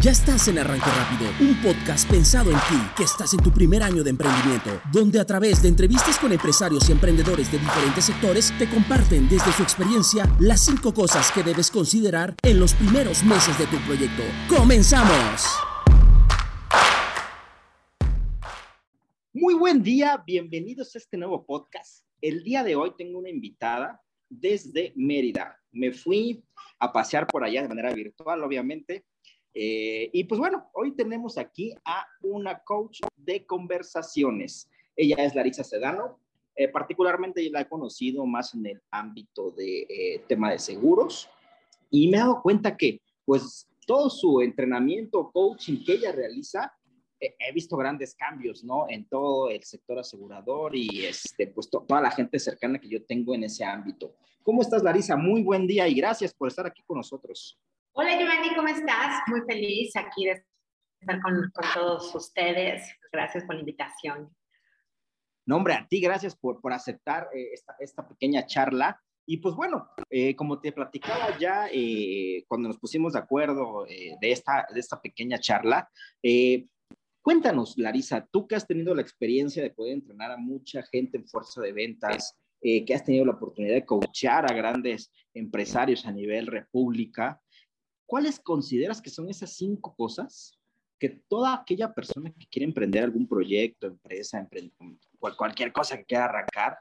Ya estás en Arranque Rápido, un podcast pensado en ti, que estás en tu primer año de emprendimiento, donde a través de entrevistas con empresarios y emprendedores de diferentes sectores te comparten desde su experiencia las cinco cosas que debes considerar en los primeros meses de tu proyecto. ¡Comenzamos! Muy buen día, bienvenidos a este nuevo podcast. El día de hoy tengo una invitada desde Mérida. Me fui a pasear por allá de manera virtual, obviamente, eh, y pues bueno, hoy tenemos aquí a una coach de conversaciones. Ella es Larisa Sedano. Eh, particularmente la he conocido más en el ámbito de eh, tema de seguros y me he dado cuenta que pues todo su entrenamiento, coaching que ella realiza, he visto grandes cambios, ¿no? En todo el sector asegurador y este, pues toda la gente cercana que yo tengo en ese ámbito. ¿Cómo estás, Larisa? Muy buen día y gracias por estar aquí con nosotros. Hola Giovanni, ¿cómo estás? Muy feliz aquí de estar con, todos ustedes. Gracias por la invitación. No, hombre, a ti gracias por, por aceptar eh, esta, esta, pequeña charla. Y pues bueno, eh, como te platicaba ya eh, cuando nos pusimos de acuerdo de, esta, de esta pequeña charla, cuéntanos, Larisa, tú que has tenido la experiencia de poder entrenar a mucha gente en fuerza de ventas, que has tenido la oportunidad de coachar a grandes empresarios a nivel república, ¿cuáles consideras que son esas cinco cosas que toda aquella persona que quiere emprender algún proyecto, empresa, cualquier cosa que quiera arrancar,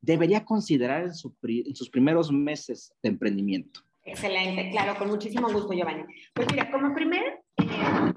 debería considerar en, sus primeros meses de emprendimiento? Excelente, claro, con muchísimo gusto, Giovanni. Pues mira, como primer eh, tema,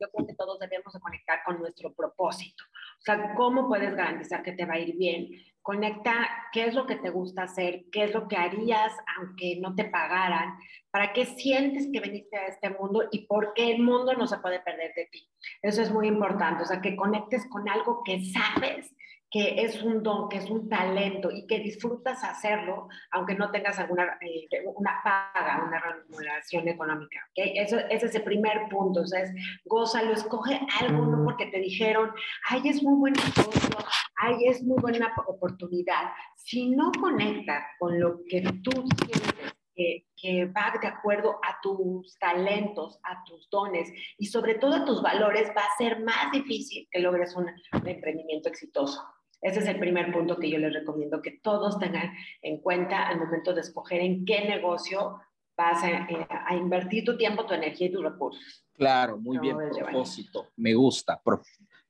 yo creo que todos debemos de conectar con nuestro propósito. O sea, ¿cómo puedes garantizar que te va a ir bien? Conecta qué es lo que te gusta hacer, qué es lo que harías aunque no te pagaran, para qué sientes que viniste a este mundo y por qué el mundo no se puede perder de ti. Eso es muy importante, o sea, que conectes con algo que sabes que es un don, que es un talento y que disfrutas hacerlo, aunque no tengas alguna eh, una paga, una remuneración económica. ¿okay? Eso, ese es el primer punto. O sea, es gózalo, escoge algo, no porque te dijeron, ay, es muy buen negocio, ay, es muy buena oportunidad. Si no conecta con lo que tú sientes que, que, va de acuerdo a tus talentos, a tus dones y sobre todo a tus valores, va a ser más difícil que logres un emprendimiento exitoso. Ese es el primer punto que yo les recomiendo que todos tengan en cuenta al momento de escoger en qué negocio vas a, eh, invertir tu tiempo, tu energía y tus recursos. Claro, muy bien, propósito, me gusta,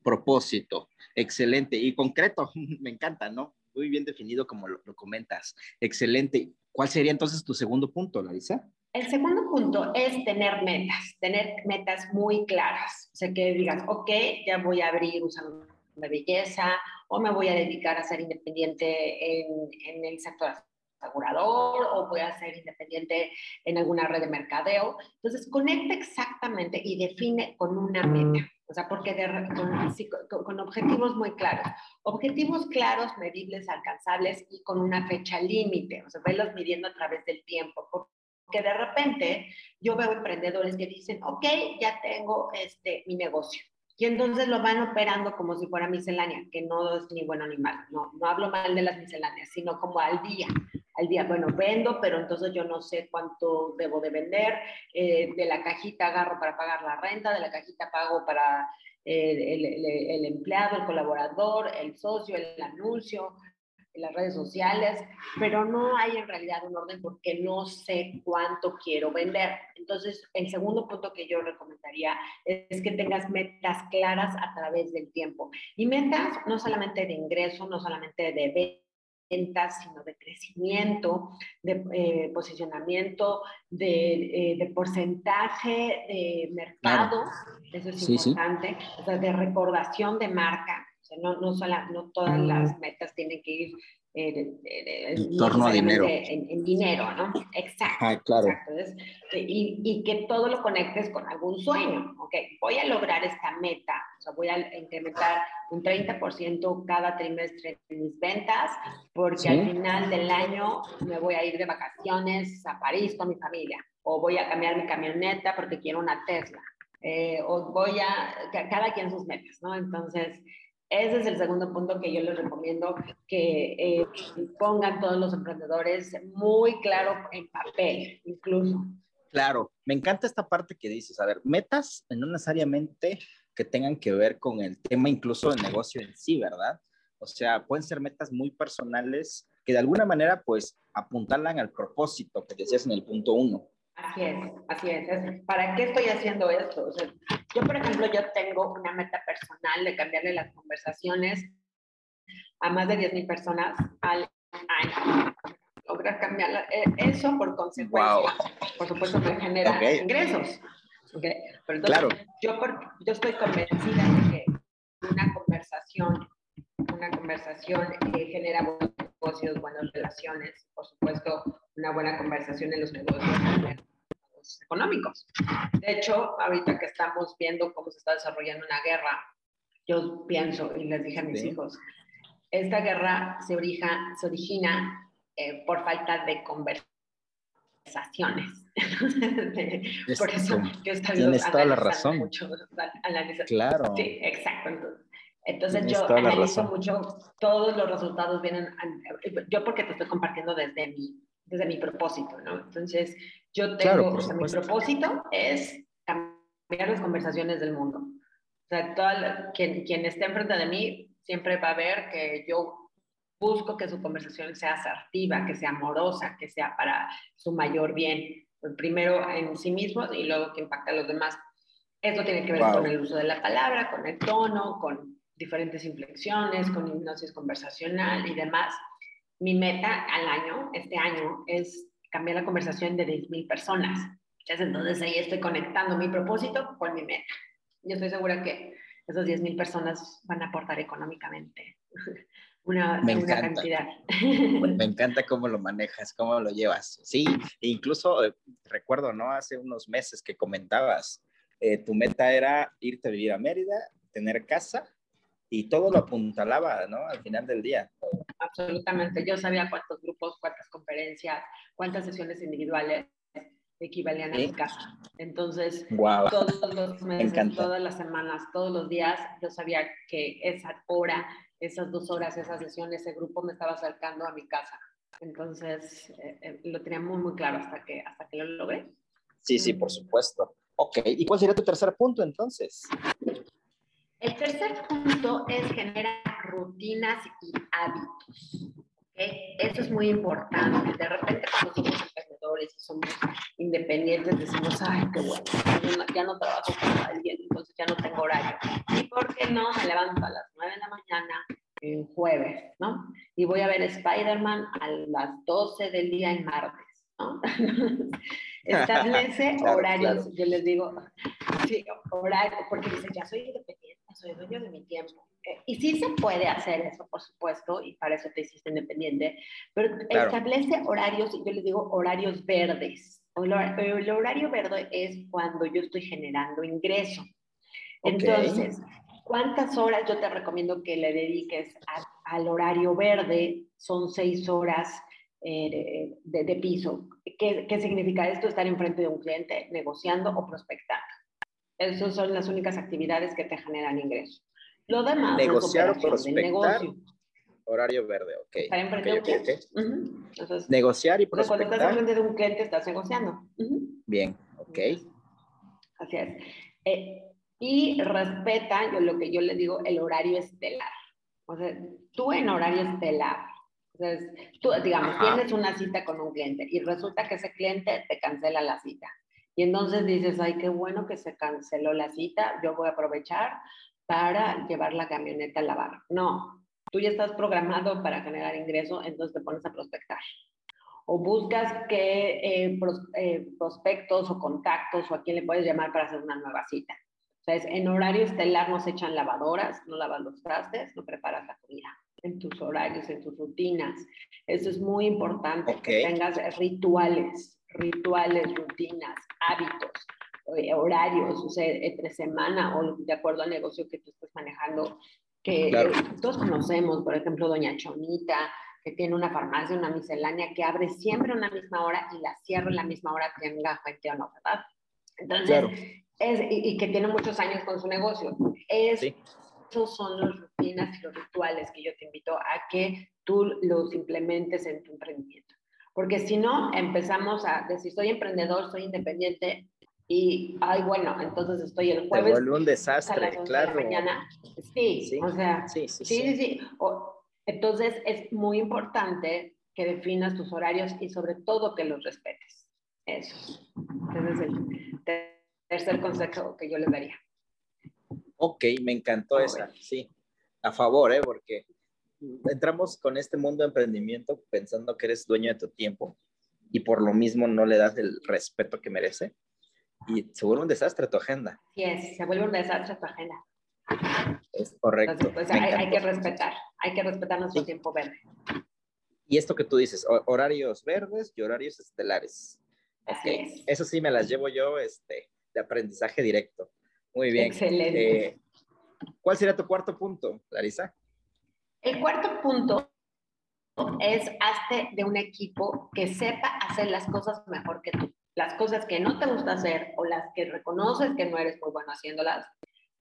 propósito, excelente y concreto, me encanta, ¿no? Muy bien definido como lo, lo comentas, excelente. ¿Cuál sería entonces tu segundo punto, Larisa? El segundo punto es tener metas, tener metas muy claras. O sea, que digas, ok, ya voy a abrir un salón de belleza o me voy a dedicar a ser independiente en, en el sector asegurador o voy a ser independiente en alguna red de mercadeo. Entonces, conecta exactamente y define con una meta. O sea, porque con, con, objetivos muy claros. Objetivos claros, medibles, alcanzables y con una fecha límite. O sea, velos midiendo a través del tiempo. Porque de repente yo veo emprendedores que dicen, ok, ya tengo este, mi negocio y entonces lo van operando como si fuera miscelánea, que no es ni bueno ni malo. No, no hablo mal de las misceláneas, sino como al día. Al día, bueno, vendo, pero entonces yo no sé cuánto debo de vender. Eh, de la cajita agarro para pagar la renta, de la cajita pago para eh, el empleado, el colaborador, el socio, el anuncio, en las redes sociales, pero no hay en realidad un orden porque no sé cuánto quiero vender. Entonces, el segundo punto que yo recomendaría es que tengas metas claras a través del tiempo. Y metas no solamente de ingreso, no solamente de ventas, sino de crecimiento, de eh, posicionamiento, de, eh, de, porcentaje de mercado, eso es importante, o sea, de recordación de marca no, no, no todas las metas tienen que ir eh, en torno a dinero. En, dinero, ¿no? Exacto. Ah, claro. y, y, que todo lo conectes con algún sueño. Ok, voy a lograr esta meta, o sea, voy a incrementar un 30% cada trimestre en mis ventas, porque al final del año me voy a ir de vacaciones a París con mi familia, o voy a cambiar mi camioneta porque quiero una Tesla. Eh, o voy a, cada quien sus metas, ¿no? Entonces, ese es el segundo punto que yo les recomiendo que eh, pongan todos los emprendedores muy claro en papel, incluso. Claro, me encanta esta parte que dices, a ver, metas no necesariamente que tengan que ver con el tema incluso del negocio en sí, ¿verdad? O sea, pueden ser metas muy personales que de alguna manera pues apuntalan al propósito que decías en el punto uno. Así es, así es. ¿Para qué estoy haciendo esto? Yo, por ejemplo, yo tengo una meta personal de cambiarle las conversaciones a más de 10.000 personas al año. Lograr cambiar eh, eso por consecuencia. Por supuesto, me genera ingresos. Okay. Pero claro. yo, yo estoy convencida de que una conversación, una conversación eh, genera buenos negocios, buenas relaciones, por supuesto, una buena conversación en los negocios económicos. De hecho, ahorita que estamos viendo cómo se está desarrollando una guerra, yo pienso y les dije a mis hijos, esta guerra se, orija, se origina eh, por falta de conversaciones. por eso yo estoy Tienes toda la razón. Mucho, claro. Sí, exacto. Entonces, yo analizo mucho, todos los resultados vienen, yo porque te estoy compartiendo desde mi, desde mi propósito, ¿no? Entonces, yo tengo, o sea, mi propósito es cambiar las conversaciones del mundo. O sea, toda quien, quien esté enfrente de mí siempre va a ver que yo busco que su conversación sea asertiva, que sea amorosa, que sea para su mayor bien, primero en sí mismo y luego que impacte a los demás. Esto tiene que ver con el uso de la palabra, con el tono, con diferentes inflexiones, con hipnosis conversacional y demás. Mi meta al año, este año, es cambiar la conversación de 10.000 personas. Entonces ahí estoy conectando mi propósito con mi meta. Yo estoy segura que esas 10.000 personas van a aportar económicamente una, Me una cantidad. Me encanta cómo lo manejas, cómo lo llevas. Sí, e incluso eh, recuerdo, ¿no? Hace unos meses que comentabas, eh, tu meta era irte a vivir a Mérida, tener casa y todo lo apuntalaba, ¿no? Al final del día. Absolutamente. Yo sabía cuántos grupos, cuántas conferencias, cuántas sesiones individuales equivalían a mi casa. Entonces, todos los meses, todas las semanas, todos los días, yo sabía que esa hora, esas dos horas, esa sesión, ese grupo me estaba acercando a mi casa. Entonces, eh, eh, lo tenía muy, muy claro hasta que, hasta que lo logré. Sí, sí, por supuesto. Ok, ¿y cuál sería tu tercer punto entonces? El tercer punto es generar rutinas y hábitos. ¿okay? Eso es muy importante. De repente cuando somos emprendedores y somos independientes decimos, ay, qué bueno, ya no trabajo con alguien, entonces ya no tengo horario. ¿Y por qué no? Me levanto a las 9 de la mañana en jueves, ¿no? Y voy a ver Spider-Man a las 12 del día en martes, ¿no? Establece horarios, yo les digo, sí, horario, porque dice, ya soy independiente, soy dueño de mi tiempo. Eh, y sí se puede hacer eso, por supuesto, y para eso te hiciste independiente, pero establece horarios, yo les digo horarios verdes. El, horario verde es cuando yo estoy generando ingreso. Entonces, ¿cuántas horas yo te recomiendo que le dediques al horario verde? Son seis horas eh, de, piso. ¿Qué, ¿Qué significa esto? Estar enfrente de un cliente negociando o prospectando. Esas son las únicas actividades que te generan ingresos. Lo demás Negociar o prospectar. Horario verde, ok. Estar enfrente de un cliente. Negociar y prospectar. Cuando estás enfrente de un cliente, estás negociando. Bien, ok. Así es. Eh, y respeta, yo lo que yo le digo, el horario estelar. O sea, tú en horario estelar, entonces, tú, digamos, tienes una cita con un cliente y resulta que ese cliente te cancela la cita. Y entonces dices, ay, qué bueno que se canceló la cita, yo voy a aprovechar para llevar la camioneta a lavar. No, tú ya estás programado para generar ingreso, entonces te pones a prospectar. O buscas qué eh, eh, prospectos o contactos o a quién le puedes llamar para hacer una nueva cita. O sea, en horario estelar no se echan lavadoras, no lavas los trastes, no preparas la comida en tus horarios, en tus rutinas. Eso es muy importante, que tengas rituales, rituales, rutinas, hábitos, horarios, o sea, entre semana o de acuerdo al negocio que tú estés manejando, que todos conocemos, por ejemplo, Doña Chonita, que tiene una farmacia, una miscelánea, que abre siempre a una misma hora y la cierra en la misma hora, tenga gente o no, ¿verdad? Entonces, es, y, que tiene muchos años con su negocio. Es, Esos son las rutinas y los rituales que yo te invito a que tú los implementes en tu emprendimiento. Porque si no, empezamos a decir, soy emprendedor, soy independiente, y, ay, bueno, entonces estoy el jueves. Se vuelve un desastre, claro. mañana. Sí, sí, o sea, sí, sí, sí. sí, entonces es muy importante que definas tus horarios y sobre todo que los respetes. Eso. Ese es el tercer consejo que yo les daría. Ok, me encantó esa, sí. A favor, ¿eh? Porque entramos con este mundo de emprendimiento pensando que eres dueño de tu tiempo y por lo mismo no le das el respeto que merece y se vuelve un desastre tu agenda. Sí, es, se vuelve un desastre tu agenda. Es correcto. Pues, hay, que respetar, hay que respetar nuestro tiempo verde. Y esto que tú dices, horarios verdes y horarios estelares. Así Eso sí me las llevo yo este, de aprendizaje directo. Muy bien. Excelente. Eh, ¿Cuál sería tu cuarto punto, Larisa? El cuarto punto es hazte de un equipo que sepa hacer las cosas mejor que tú las cosas que no te gusta hacer o las que reconoces que no eres muy bueno haciéndolas,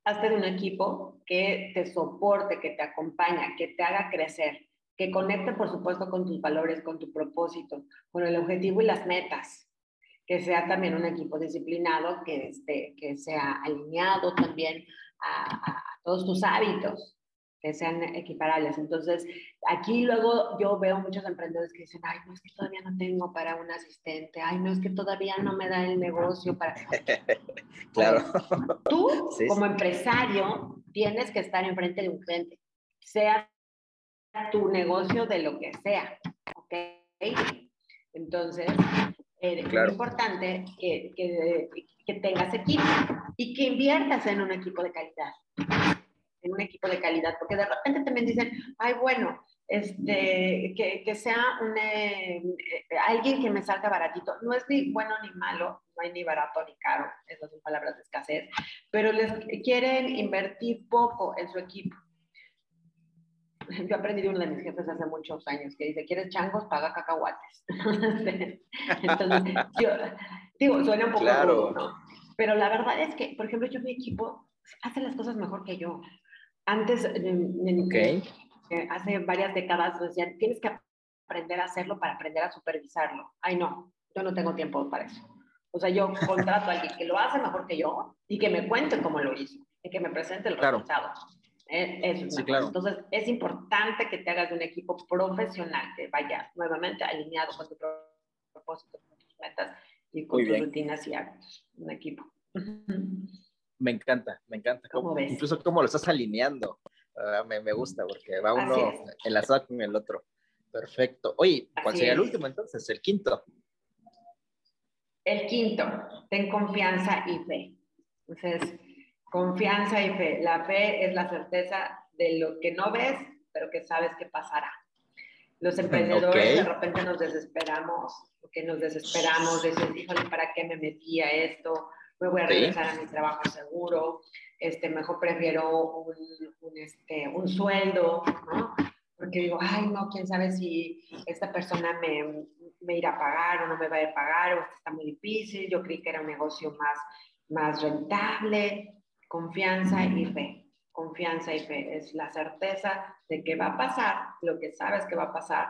hazte de un equipo que te soporte, que te acompaña, que te haga crecer, que conecte, por supuesto, con tus valores, con tu propósito, con el objetivo y las metas. Que sea también un equipo disciplinado, que, esté, que sea alineado también a todos tus hábitos que sean equiparables. Entonces, aquí luego yo veo muchos emprendedores que dicen, ay, no es que todavía no tengo para un asistente, ay, no es que todavía no me da el negocio para... claro. Tú, como empresario, tienes que estar enfrente de un cliente, sea tu negocio de lo que sea, ¿ok? Entonces, eh, es muy importante que, que, que tengas equipo y que inviertas en un equipo de calidad en un equipo de calidad, porque de repente también dicen, ay, bueno, este, que, que sea un, eh, alguien que me salga baratito. No es ni bueno ni malo, no hay ni barato ni caro, esas son palabras de escasez, pero les quieren invertir poco en su equipo. Yo aprendí de uno de mis jefes hace muchos años que dice, ¿quieres changos? Paga cacahuates. Entonces, yo digo, suena un poco claro. ¿no? Pero la verdad es que, por ejemplo, yo mi equipo hace las cosas mejor que yo. Antes, eh, hace varias décadas, decían, tienes que aprender a hacerlo para aprender a supervisarlo. Ay, no, yo no tengo tiempo para eso. O sea, yo contrato a alguien que lo hace mejor que yo y que me cuente cómo lo hizo y que me presente el resultado. Eh, eso es claro. Entonces, es importante que te hagas de un equipo profesional que vaya nuevamente alineado con tu propósito, con tus metas y con tus rutinas y hábitos. Un equipo. Me encanta, me encanta. ¿Cómo, incluso cómo lo estás alineando. Ah, me, me, gusta porque va uno enlazado con el otro. Perfecto. Oye, ¿cuál sería el último entonces? El quinto. El quinto, ten confianza y fe. Entonces, confianza y fe. La fe es la certeza de lo que no ves, pero que sabes que pasará. Los emprendedores de repente nos desesperamos, porque nos desesperamos, decimos, híjole, ¿para qué me metí a esto? Me voy a regresar a mi trabajo seguro, este, mejor prefiero un, un, este, un sueldo, ¿no? Porque digo, ay, no, quién sabe si esta persona me, me irá a pagar o no me va a pagar, o esto está muy difícil, yo creí que era un negocio más, más rentable, confianza y fe. Confianza y fe es la certeza de que va a pasar lo que sabes que va a pasar,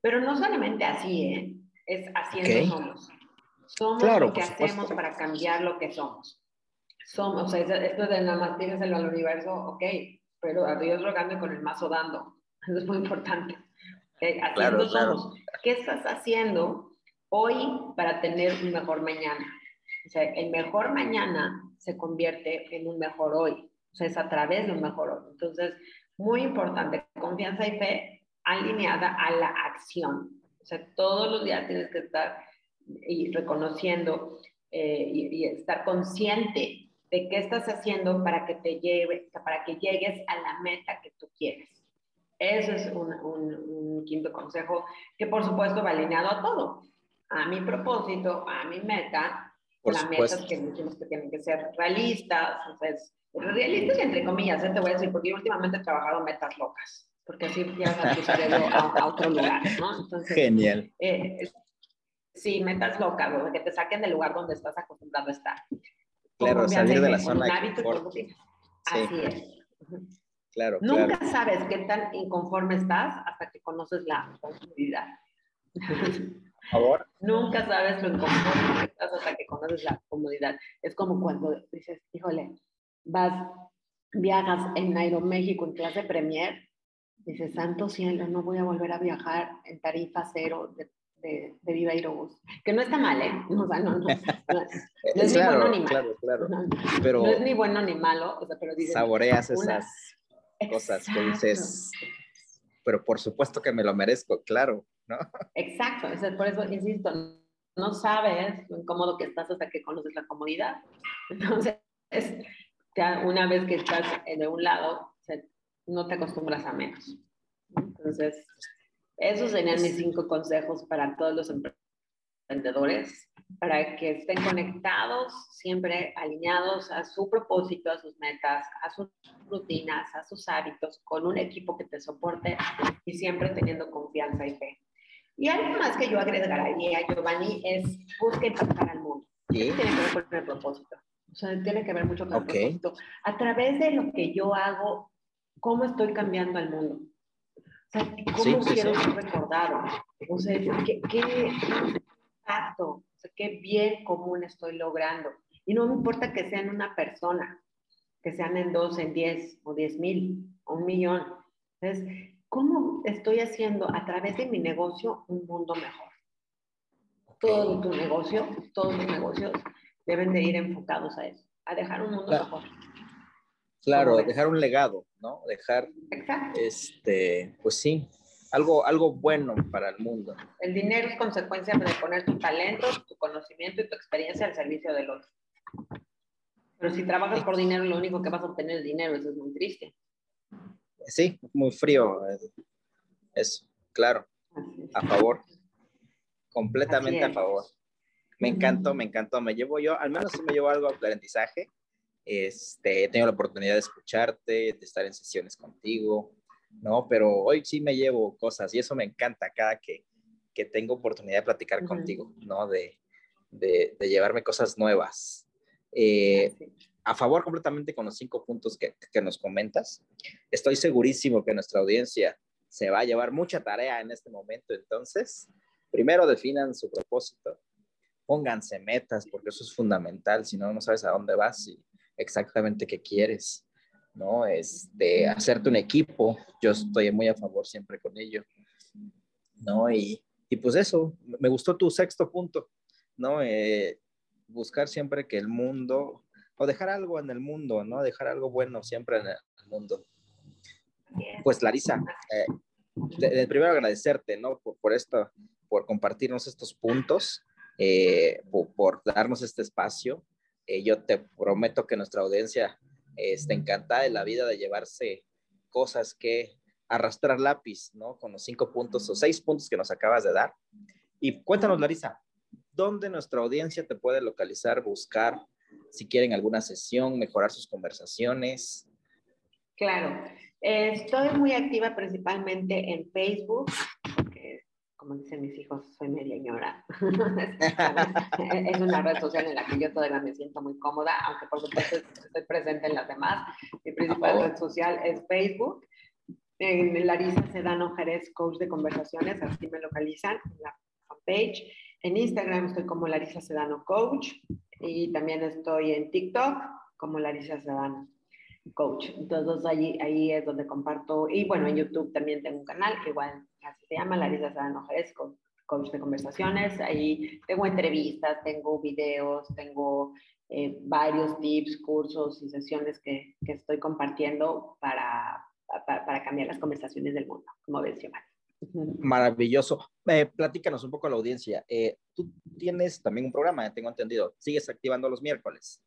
pero no solamente así, ¿eh? es haciendo somos. Somos lo que hacemos para cambiar lo que somos. Somos, o sea, esto de nada más tienes el universo, ok, pero a Dios rogando con el mazo dando. Eso es muy importante. Haciendo somos. ¿Qué estás haciendo hoy para tener un mejor mañana? O sea, el mejor mañana se convierte en un mejor hoy. O sea, es a través de un mejor hoy. Entonces, muy importante, confianza y fe alineada a la acción. O sea, todos los días tienes que estar y reconociendo eh, y, estar consciente de qué estás haciendo para que te lleve, para que llegues a la meta que tú quieres. Eso es un, un, quinto consejo que por supuesto va alineado a todo, a mi propósito, a mi meta, por las metas que decimos que tienen que ser realistas, entonces, realistas entre comillas, ¿eh? te voy a decir, porque últimamente he trabajado metas locas, porque así ya a, a otro lugar, ¿no? Entonces, Genial. Eh, Sí, metas locas, que te saquen del lugar donde estás acostumbrado a estar. Claro, salir de la zona de confort. Así es. Claro, Nunca sabes qué tan inconforme estás hasta que conoces la conformidad. favor. Nunca sabes lo incómodo que estás hasta que conoces la comodidad. Es como cuando dices, híjole, vas, viajas en Aeroméxico en clase Premier, dices, santo cielo, no voy a volver a viajar en tarifa cero de, de, de Viva Aerobús. Que no está mal, ¿eh? O sea, no, no, no, es claro, ni bueno ni malo. claro, claro. No, Pero no es ni bueno ni malo, o sea, pero dices, saboreas una- esas cosas que dices, pero por supuesto que me lo merezco, claro, ¿no? Exacto, o sea, por eso insisto, no sabes lo incómodo que estás hasta que conoces la comodidad. Entonces, ya una vez que estás de un lado, no te acostumbras a menos. Entonces, esos serían mis cinco consejos para todos los emprendedores, para que estén conectados, siempre alineados a su propósito, a sus metas, a sus rutinas, a sus hábitos, con un equipo que te soporte y siempre teniendo confianza y fe. Y algo más que yo agregaría, Giovanni, es busca impactar al mundo. Sí. Eso tiene que ver con el propósito. O sea, tiene que ver mucho con el propósito. A través de lo que yo hago, ¿cómo estoy cambiando al mundo? Sea, ¿cómo sí, quiero sí. ser recordado? O sea, ¿qué, qué impacto? O sea, ¿qué bien común estoy logrando? Y no me importa que sean una persona, que sean en dos, en diez, o diez mil, o un millón. Entonces, ¿cómo estoy haciendo a través de mi negocio un mundo mejor? Todo tu negocio, todos los negocios deben de ir enfocados a eso, a dejar un mundo Claro. mejor. Claro, dejar un legado, ¿no? Dejar, Exacto. este, pues sí, algo, algo bueno para el mundo. El dinero es consecuencia de poner tu talento, tu conocimiento y tu experiencia al servicio del otro. Pero si trabajas por dinero, lo único que vas a obtener es dinero, eso es muy triste. Sí, muy frío. Eso, claro, a favor. Completamente a favor. Me encantó, me encantó. Me llevo yo, al menos sí me llevo algo de aprendizaje. Este, he tenido la oportunidad de escucharte, de estar en sesiones contigo, ¿no? Pero hoy sí me llevo cosas y eso me encanta cada que, que tengo oportunidad de platicar contigo, ¿no? De, de, de llevarme cosas nuevas. Eh, a favor completamente con los cinco puntos que, que nos comentas. Estoy segurísimo que nuestra audiencia se va a llevar mucha tarea en este momento. Entonces, primero definan su propósito, pónganse metas, porque eso es fundamental. Si no, no sabes a dónde vas y exactamente qué quieres, ¿no? Este, hacerte un equipo. Yo estoy muy a favor siempre con ello, ¿no? Y, y pues eso, me gustó tu sexto punto, ¿no? Eh, buscar siempre que el mundo o dejar algo en el mundo, ¿no? Dejar algo bueno siempre en el mundo. Es. Pues Larisa, eh, de- de primero agradecerte, ¿no? Por, por esto, por compartirnos estos puntos, eh, por, por darnos este espacio. Eh, yo te prometo que nuestra audiencia eh, está encantada de la vida de llevarse cosas que arrastrar lápiz, ¿no? Con los cinco puntos o seis puntos que nos acabas de dar. Y cuéntanos, Larisa, ¿dónde nuestra audiencia te puede localizar, buscar, si quieren alguna sesión, mejorar sus conversaciones? Claro. Eh, estoy muy activa principalmente en Facebook, como dicen mis hijos, soy media ñora. es una red social en la que yo todavía me siento muy cómoda, aunque por supuesto estoy presente en las demás. Mi principal red social es Facebook. En Larisa Sedano Jerez, coach de conversaciones, así me localizan en la fanpage. En Instagram estoy como Larisa Sedano Coach y también estoy en TikTok como Larisa Sedano Coach. Entonces allí, ahí es donde comparto, y bueno, en YouTube también tengo un canal que igual así se llama, Larisa Sedano Jerez, Co- Coach de Conversaciones. Ahí tengo entrevistas, tengo videos, tengo eh, varios tips, cursos y sesiones que, que estoy compartiendo para, para, para cambiar las conversaciones del mundo, como ves, Giovanni. Maravilloso. Eh, platícanos un poco a la audiencia. Eh, tú tienes también un programa, tengo entendido. Sigues activando los miércoles.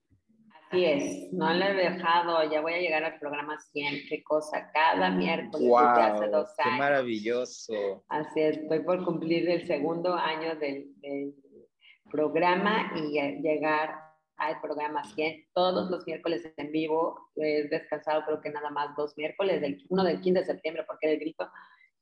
Así es, no le he dejado, ya voy a llegar al programa 100, qué cosa, cada miércoles ¡Wow! desde hace dos ¡Qué años. maravilloso! Así es, estoy por cumplir el segundo año del, del programa y eh, llegar al programa 100 todos los miércoles en vivo. He descansado creo que nada más dos miércoles, del, uno del 15 de septiembre porque era el grito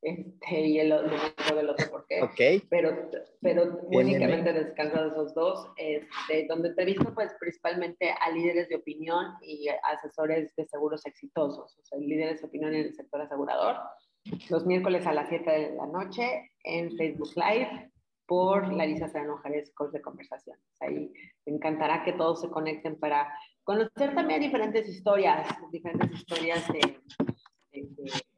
este, y el otro, del otro porque Ok. pero, pero Bien, únicamente descanso de esos dos, este, donde entrevisto pues principalmente a líderes de opinión y asesores de seguros exitosos, o sea, líderes de opinión en el sector asegurador, los miércoles a las 7 de la noche en Facebook Live por Larisa Serrano Jerez, coach de conversación. Ahí me encantará que todos se conecten para conocer también diferentes historias, diferentes historias de,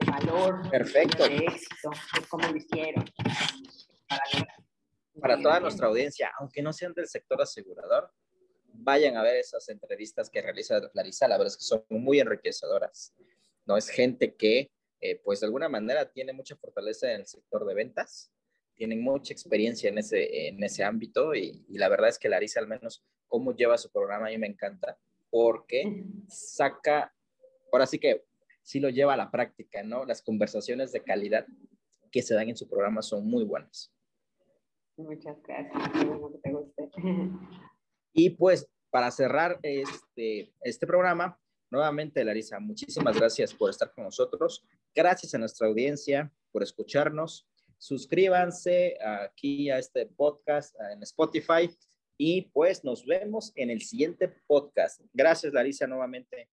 valor, Perfecto. de éxito, de cómo lo hicieron. Para, para toda nuestra audiencia, aunque no sean del sector asegurador, vayan a ver esas entrevistas que realiza Larisa, la verdad es que son muy enriquecedoras. No es gente que, eh, pues de alguna manera, tiene mucha fortaleza en el sector de ventas, tienen mucha experiencia en ese, en ese ámbito y, la verdad es que Larisa, al menos, cómo lleva su programa, a mí me encanta, porque saca, ahora sí que sí lo lleva a la práctica, ¿no? Las conversaciones de calidad que se dan en su programa son muy buenas. Muchas gracias. te guste. Y pues para cerrar este, este programa, nuevamente Larisa, muchísimas gracias por estar con nosotros. Gracias a nuestra audiencia por escucharnos. Suscríbanse aquí a este podcast en Spotify y pues nos vemos en el siguiente podcast. Gracias Larisa nuevamente.